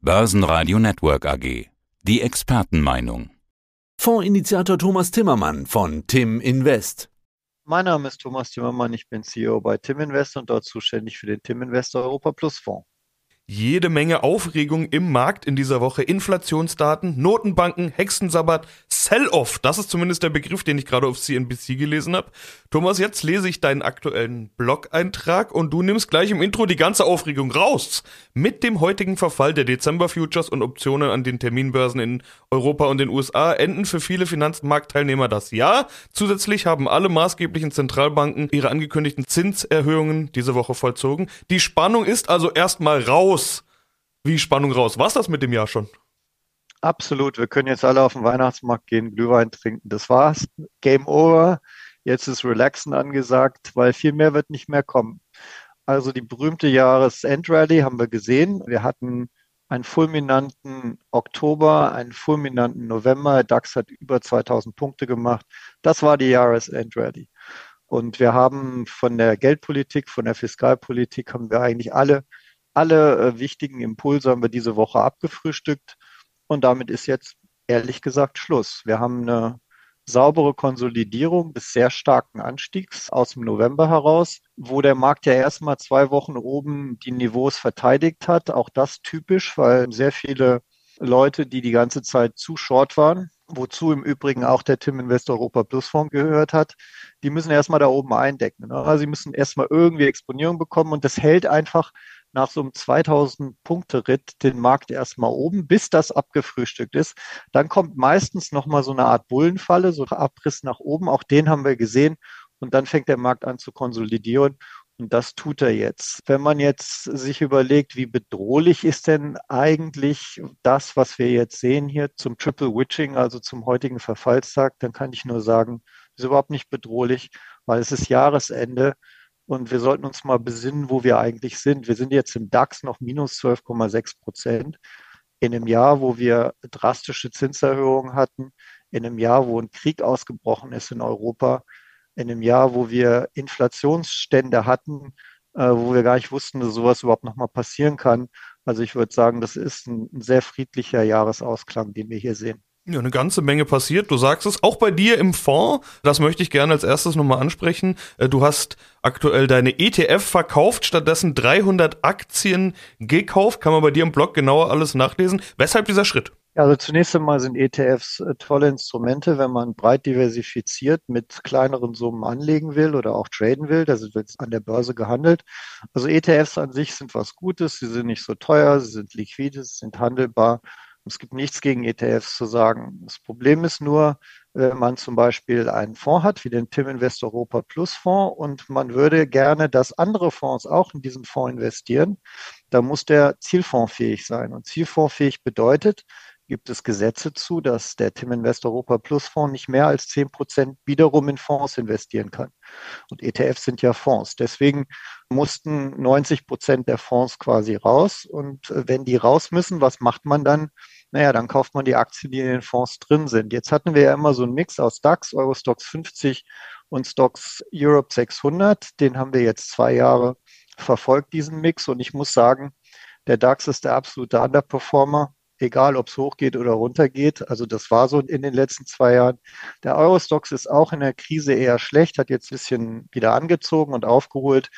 Börsenradio Network AG. Die Expertenmeinung. Fondsinitiator Thomas Timmermann von Tim Invest. Mein Name ist Thomas Timmermann, ich bin CEO bei Tim Invest und dort zuständig für den Tim Invest Europa Plus Fonds jede Menge Aufregung im Markt in dieser Woche. Inflationsdaten, Notenbanken, Hexensabbat, Sell-off. Das ist zumindest der Begriff, den ich gerade auf CNBC gelesen habe. Thomas, jetzt lese ich deinen aktuellen Blog-Eintrag und du nimmst gleich im Intro die ganze Aufregung raus. Mit dem heutigen Verfall der Dezember-Futures und Optionen an den Terminbörsen in Europa und den USA enden für viele Finanzmarktteilnehmer das Jahr. Zusätzlich haben alle maßgeblichen Zentralbanken ihre angekündigten Zinserhöhungen diese Woche vollzogen. Die Spannung ist also erstmal raus raus. Wie Spannung raus. War's das mit dem Jahr schon? Absolut. Wir können jetzt alle auf den Weihnachtsmarkt gehen, Glühwein trinken. Das war's. Game over. Jetzt ist Relaxen angesagt, weil viel mehr wird nicht mehr kommen. Also die berühmte Jahresendrallye haben wir gesehen. Wir hatten einen fulminanten Oktober, einen fulminanten November. DAX hat über 2000 Punkte gemacht. Das war die Jahresendrallye. Und wir haben von der Geldpolitik, von der Fiskalpolitik haben wir eigentlich alle alle äh, wichtigen Impulse haben wir diese Woche abgefrühstückt und damit ist jetzt ehrlich gesagt Schluss. Wir haben eine saubere Konsolidierung des sehr starken Anstiegs aus dem November heraus, wo der Markt ja erstmal zwei Wochen oben die Niveaus verteidigt hat. Auch das typisch, weil sehr viele Leute, die die ganze Zeit zu short waren, wozu im Übrigen auch der Tim Invest Europa Plus Fonds gehört hat, die müssen erstmal da oben eindecken. Ne? Also sie müssen erstmal irgendwie Exponierung bekommen und das hält einfach nach so einem 2000-Punkte-Ritt den Markt erstmal oben, bis das abgefrühstückt ist. Dann kommt meistens nochmal so eine Art Bullenfalle, so ein Abriss nach oben. Auch den haben wir gesehen. Und dann fängt der Markt an zu konsolidieren. Und das tut er jetzt. Wenn man jetzt sich überlegt, wie bedrohlich ist denn eigentlich das, was wir jetzt sehen hier zum Triple Witching, also zum heutigen Verfallstag, dann kann ich nur sagen, ist überhaupt nicht bedrohlich, weil es ist Jahresende. Und wir sollten uns mal besinnen, wo wir eigentlich sind. Wir sind jetzt im DAX noch minus 12,6 Prozent. In einem Jahr, wo wir drastische Zinserhöhungen hatten, in einem Jahr, wo ein Krieg ausgebrochen ist in Europa, in einem Jahr, wo wir Inflationsstände hatten, äh, wo wir gar nicht wussten, dass sowas überhaupt nochmal passieren kann. Also ich würde sagen, das ist ein, ein sehr friedlicher Jahresausklang, den wir hier sehen. Ja, eine ganze Menge passiert. Du sagst es, auch bei dir im Fonds. Das möchte ich gerne als erstes nochmal ansprechen. Äh, du hast aktuell deine ETF verkauft, stattdessen 300 Aktien gekauft. Kann man bei dir im Blog genauer alles nachlesen. Weshalb dieser Schritt? Also zunächst einmal sind ETFs äh, tolle Instrumente, wenn man breit diversifiziert mit kleineren Summen anlegen will oder auch traden will. Das wird an der Börse gehandelt. Also ETFs an sich sind was Gutes. Sie sind nicht so teuer, sie sind liquide, sie sind handelbar es gibt nichts gegen ETFs zu sagen. Das Problem ist nur, wenn man zum Beispiel einen Fonds hat, wie den TIM Invest Europa Plus Fonds, und man würde gerne, dass andere Fonds auch in diesen Fonds investieren, da muss der zielfondsfähig sein. Und zielfondsfähig bedeutet, gibt es Gesetze zu, dass der Tim Invest Europa Plus Fonds nicht mehr als 10 Prozent wiederum in Fonds investieren kann. Und ETFs sind ja Fonds. Deswegen mussten 90 Prozent der Fonds quasi raus. Und wenn die raus müssen, was macht man dann? Naja, dann kauft man die Aktien, die in den Fonds drin sind. Jetzt hatten wir ja immer so einen Mix aus DAX, Eurostox 50 und Stocks Europe 600. Den haben wir jetzt zwei Jahre verfolgt, diesen Mix. Und ich muss sagen, der DAX ist der absolute Underperformer, egal ob es hochgeht oder runtergeht. Also das war so in den letzten zwei Jahren. Der Eurostox ist auch in der Krise eher schlecht, hat jetzt ein bisschen wieder angezogen und aufgeholt.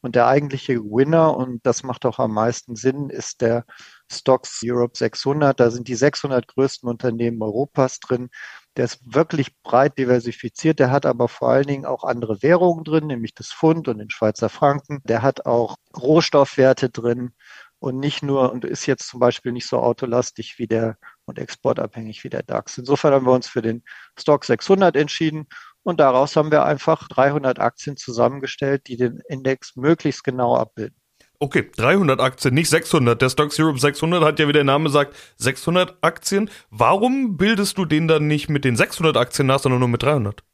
Und der eigentliche Winner, und das macht auch am meisten Sinn, ist der Stocks Europe 600. Da sind die 600 größten Unternehmen Europas drin. Der ist wirklich breit diversifiziert. Der hat aber vor allen Dingen auch andere Währungen drin, nämlich das Pfund und den Schweizer Franken. Der hat auch Rohstoffwerte drin und nicht nur und ist jetzt zum Beispiel nicht so autolastig wie der und exportabhängig wie der DAX. Insofern haben wir uns für den Stock 600 entschieden und daraus haben wir einfach 300 Aktien zusammengestellt, die den Index möglichst genau abbilden. Okay, 300 Aktien, nicht 600. Der Stocks Europe 600 hat ja, wie der Name sagt, 600 Aktien. Warum bildest du den dann nicht mit den 600 Aktien nach, sondern nur mit 300?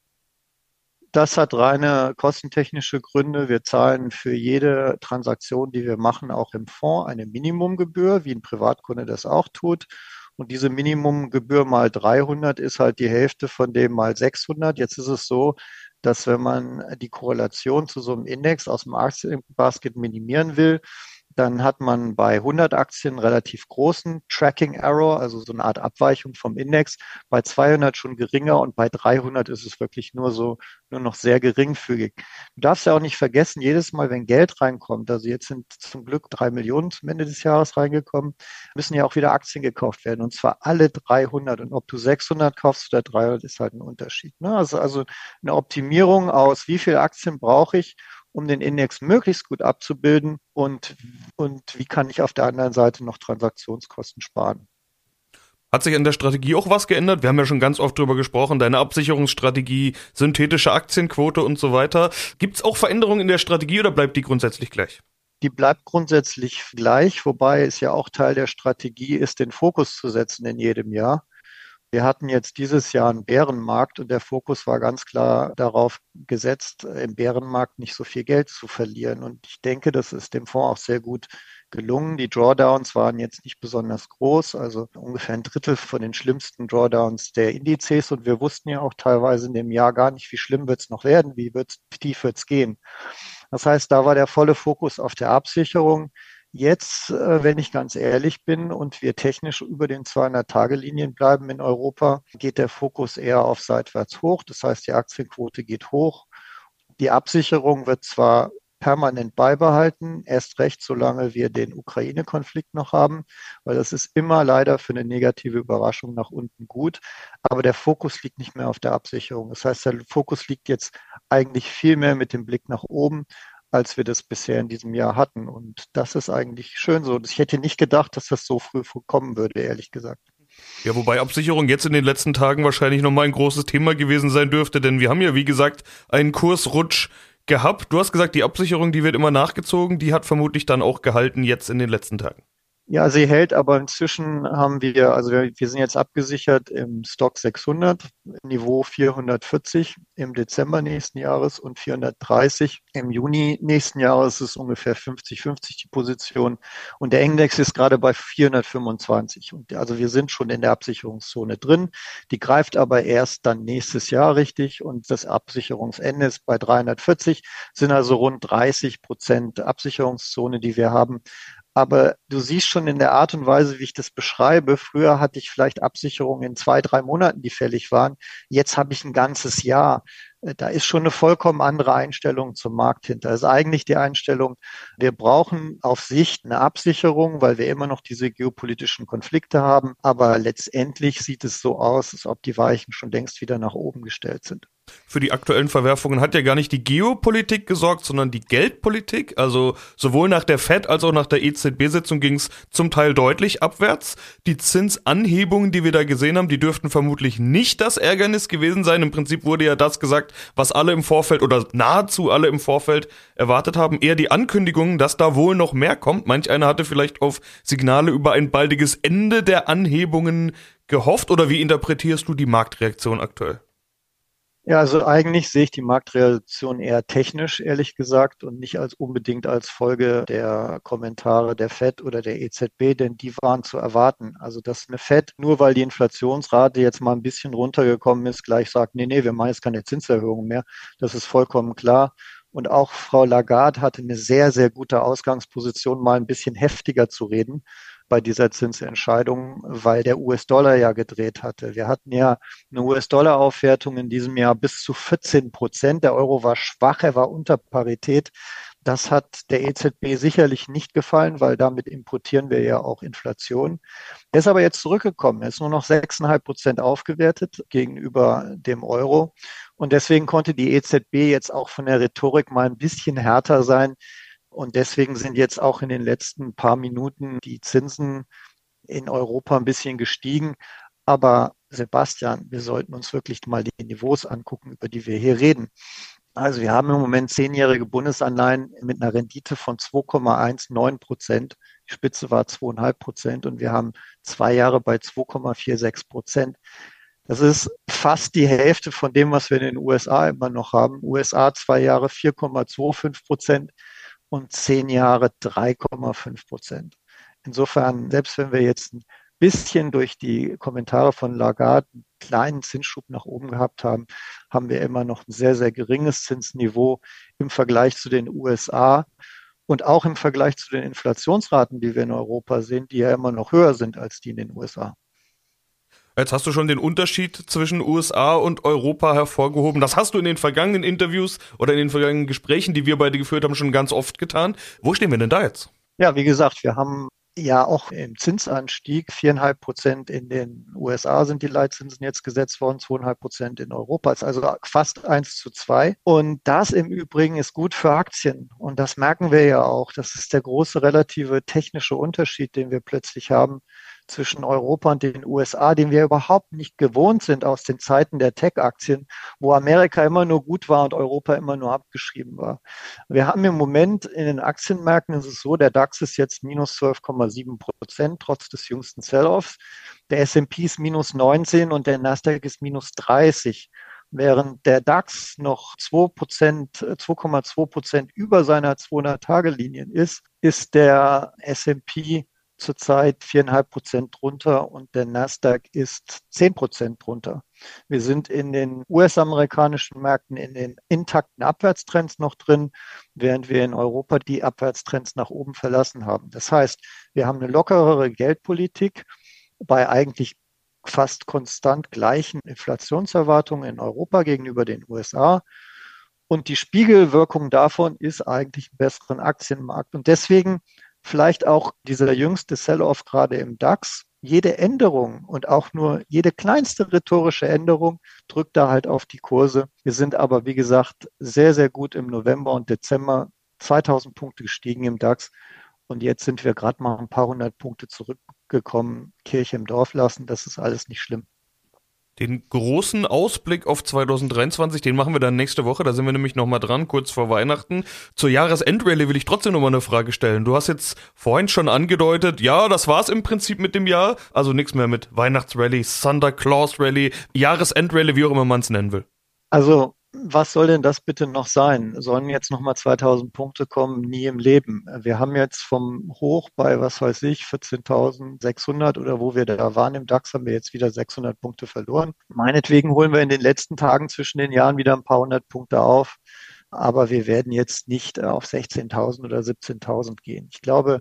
Das hat reine kostentechnische Gründe. Wir zahlen für jede Transaktion, die wir machen, auch im Fonds eine Minimumgebühr, wie ein Privatkunde das auch tut. Und diese Minimumgebühr mal 300 ist halt die Hälfte von dem mal 600. Jetzt ist es so, dass wenn man die Korrelation zu so einem Index aus dem Aktienbasket minimieren will, dann hat man bei 100 Aktien relativ großen Tracking Error, also so eine Art Abweichung vom Index, bei 200 schon geringer und bei 300 ist es wirklich nur so, nur noch sehr geringfügig. Du darfst ja auch nicht vergessen, jedes Mal, wenn Geld reinkommt, also jetzt sind zum Glück drei Millionen zum Ende des Jahres reingekommen, müssen ja auch wieder Aktien gekauft werden und zwar alle 300 und ob du 600 kaufst oder 300 ist halt ein Unterschied. Ne? Also, also eine Optimierung aus, wie viele Aktien brauche ich, um den Index möglichst gut abzubilden und, und wie kann ich auf der anderen Seite noch Transaktionskosten sparen. Hat sich an der Strategie auch was geändert? Wir haben ja schon ganz oft drüber gesprochen, deine Absicherungsstrategie, synthetische Aktienquote und so weiter. Gibt es auch Veränderungen in der Strategie oder bleibt die grundsätzlich gleich? Die bleibt grundsätzlich gleich, wobei es ja auch Teil der Strategie ist, den Fokus zu setzen in jedem Jahr. Wir hatten jetzt dieses Jahr einen Bärenmarkt und der Fokus war ganz klar darauf gesetzt, im Bärenmarkt nicht so viel Geld zu verlieren. Und ich denke, das ist dem Fonds auch sehr gut gelungen. Die Drawdowns waren jetzt nicht besonders groß, also ungefähr ein Drittel von den schlimmsten Drawdowns der Indizes. Und wir wussten ja auch teilweise in dem Jahr gar nicht, wie schlimm wird es noch werden, wie, wird's, wie tief wird es gehen. Das heißt, da war der volle Fokus auf der Absicherung. Jetzt, äh, wenn ich ganz ehrlich bin und wir technisch über den 200-Tage-Linien bleiben in Europa, geht der Fokus eher auf seitwärts hoch. Das heißt, die Aktienquote geht hoch. Die Absicherung wird zwar permanent beibehalten, erst recht, solange wir den Ukraine-Konflikt noch haben, weil das ist immer leider für eine negative Überraschung nach unten gut. Aber der Fokus liegt nicht mehr auf der Absicherung. Das heißt, der Fokus liegt jetzt eigentlich viel mehr mit dem Blick nach oben als wir das bisher in diesem Jahr hatten. Und das ist eigentlich schön so. Ich hätte nicht gedacht, dass das so früh kommen würde, ehrlich gesagt. Ja, wobei Absicherung jetzt in den letzten Tagen wahrscheinlich nochmal ein großes Thema gewesen sein dürfte, denn wir haben ja, wie gesagt, einen Kursrutsch gehabt. Du hast gesagt, die Absicherung, die wird immer nachgezogen, die hat vermutlich dann auch gehalten jetzt in den letzten Tagen. Ja, sie hält, aber inzwischen haben wir, also wir, wir sind jetzt abgesichert im Stock 600, Niveau 440 im Dezember nächsten Jahres und 430 im Juni nächsten Jahres ist ungefähr 50-50 die Position und der Index ist gerade bei 425 und also wir sind schon in der Absicherungszone drin. Die greift aber erst dann nächstes Jahr richtig und das Absicherungsende ist bei 340, sind also rund 30 Prozent Absicherungszone, die wir haben. Aber du siehst schon in der Art und Weise, wie ich das beschreibe, früher hatte ich vielleicht Absicherungen in zwei, drei Monaten, die fällig waren. Jetzt habe ich ein ganzes Jahr. Äh, da ist schon eine vollkommen andere Einstellung zum Markt hinter. Das ist eigentlich die Einstellung, wir brauchen auf Sicht eine Absicherung, weil wir immer noch diese geopolitischen Konflikte haben. Aber letztendlich sieht es so aus, als ob die Weichen schon längst wieder nach oben gestellt sind für die aktuellen Verwerfungen hat ja gar nicht die Geopolitik gesorgt, sondern die Geldpolitik. Also sowohl nach der Fed als auch nach der EZB-Sitzung ging es zum Teil deutlich abwärts. Die Zinsanhebungen, die wir da gesehen haben, die dürften vermutlich nicht das Ärgernis gewesen sein. Im Prinzip wurde ja das gesagt, was alle im Vorfeld oder nahezu alle im Vorfeld erwartet haben. Eher die Ankündigung, dass da wohl noch mehr kommt. Manch einer hatte vielleicht auf Signale über ein baldiges Ende der Anhebungen gehofft. Oder wie interpretierst du die Marktreaktion aktuell? Ja, also eigentlich sehe ich die Marktreaktion eher technisch, ehrlich gesagt, und nicht als unbedingt als Folge der Kommentare der FED oder der EZB, denn die waren zu erwarten. Also, dass eine FED, nur weil die Inflationsrate jetzt mal ein bisschen runtergekommen ist, gleich sagt, nee, nee, wir machen jetzt keine Zinserhöhung mehr. Das ist vollkommen klar. Und auch Frau Lagarde hatte eine sehr, sehr gute Ausgangsposition, mal ein bisschen heftiger zu reden bei dieser Zinsentscheidung, weil der US-Dollar ja gedreht hatte. Wir hatten ja eine US-Dollar-Aufwertung in diesem Jahr bis zu 14 Prozent. Der Euro war schwach, er war unter Parität. Das hat der EZB sicherlich nicht gefallen, weil damit importieren wir ja auch Inflation. Er ist aber jetzt zurückgekommen. Er ist nur noch 6,5 Prozent aufgewertet gegenüber dem Euro. Und deswegen konnte die EZB jetzt auch von der Rhetorik mal ein bisschen härter sein. Und deswegen sind jetzt auch in den letzten paar Minuten die Zinsen in Europa ein bisschen gestiegen. Aber Sebastian, wir sollten uns wirklich mal die Niveaus angucken, über die wir hier reden. Also wir haben im Moment zehnjährige Bundesanleihen mit einer Rendite von 2,19 Prozent. Die Spitze war 2,5 Prozent und wir haben zwei Jahre bei 2,46 Prozent. Das ist fast die Hälfte von dem, was wir in den USA immer noch haben. USA zwei Jahre 4,25 Prozent und zehn Jahre 3,5 Prozent. Insofern, selbst wenn wir jetzt ein bisschen durch die Kommentare von Lagarde einen kleinen Zinsschub nach oben gehabt haben, haben wir immer noch ein sehr, sehr geringes Zinsniveau im Vergleich zu den USA. Und auch im Vergleich zu den Inflationsraten, die wir in Europa sehen, die ja immer noch höher sind als die in den USA. Jetzt hast du schon den Unterschied zwischen USA und Europa hervorgehoben. Das hast du in den vergangenen Interviews oder in den vergangenen Gesprächen, die wir beide geführt haben, schon ganz oft getan. Wo stehen wir denn da jetzt? Ja, wie gesagt, wir haben ja auch im Zinsanstieg. Viereinhalb Prozent in den USA sind die Leitzinsen jetzt gesetzt worden, zweieinhalb Prozent in Europa. Ist also fast eins zu zwei. Und das im Übrigen ist gut für Aktien. Und das merken wir ja auch. Das ist der große relative technische Unterschied, den wir plötzlich haben zwischen Europa und den USA, den wir überhaupt nicht gewohnt sind aus den Zeiten der Tech-Aktien, wo Amerika immer nur gut war und Europa immer nur abgeschrieben war. Wir haben im Moment in den Aktienmärkten ist es so, der DAX ist jetzt minus 12,7 Prozent trotz des jüngsten Sell-offs. Der S&P ist minus 19 und der Nasdaq ist minus 30. Während der DAX noch 2 Prozent, 2,2 Prozent über seiner 200-Tage-Linien ist, ist der S&P zurzeit viereinhalb Prozent drunter und der Nasdaq ist zehn Prozent drunter. Wir sind in den US-amerikanischen Märkten in den intakten Abwärtstrends noch drin, während wir in Europa die Abwärtstrends nach oben verlassen haben. Das heißt, wir haben eine lockerere Geldpolitik bei eigentlich fast konstant gleichen Inflationserwartungen in Europa gegenüber den USA. Und die Spiegelwirkung davon ist eigentlich ein besseren Aktienmarkt. Und deswegen vielleicht auch dieser jüngste Sell-off gerade im DAX. Jede Änderung und auch nur jede kleinste rhetorische Änderung drückt da halt auf die Kurse. Wir sind aber, wie gesagt, sehr, sehr gut im November und Dezember 2000 Punkte gestiegen im DAX. Und jetzt sind wir gerade mal ein paar hundert Punkte zurückgekommen. Kirche im Dorf lassen, das ist alles nicht schlimm. Den großen Ausblick auf 2023, den machen wir dann nächste Woche. Da sind wir nämlich nochmal dran, kurz vor Weihnachten. Zur Jahresendrallye will ich trotzdem nochmal eine Frage stellen. Du hast jetzt vorhin schon angedeutet, ja, das war's im Prinzip mit dem Jahr. Also nichts mehr mit Weihnachtsrallye, Santa Claus Rally, Jahresendrallye, wie auch immer man es nennen will. Also was soll denn das bitte noch sein? Sollen jetzt nochmal 2000 Punkte kommen? Nie im Leben. Wir haben jetzt vom Hoch bei, was weiß ich, 14.600 oder wo wir da waren im DAX, haben wir jetzt wieder 600 Punkte verloren. Meinetwegen holen wir in den letzten Tagen zwischen den Jahren wieder ein paar hundert Punkte auf. Aber wir werden jetzt nicht auf 16.000 oder 17.000 gehen. Ich glaube,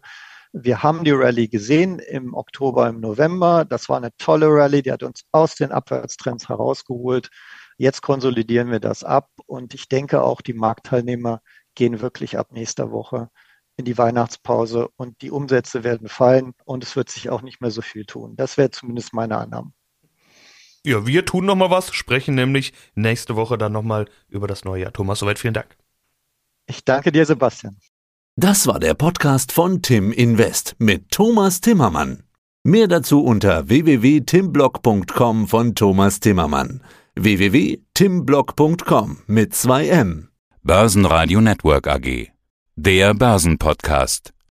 wir haben die Rallye gesehen im Oktober, im November. Das war eine tolle Rallye, die hat uns aus den Abwärtstrends herausgeholt. Jetzt konsolidieren wir das ab und ich denke auch, die Marktteilnehmer gehen wirklich ab nächster Woche in die Weihnachtspause und die Umsätze werden fallen und es wird sich auch nicht mehr so viel tun. Das wäre zumindest meine Annahme. Ja, wir tun nochmal was, sprechen nämlich nächste Woche dann nochmal über das neue Jahr. Thomas, soweit vielen Dank. Ich danke dir, Sebastian. Das war der Podcast von Tim Invest mit Thomas Timmermann. Mehr dazu unter www.timblock.com von Thomas Timmermann www.timblock.com mit 2 M. Börsenradio Network AG. Der Börsenpodcast.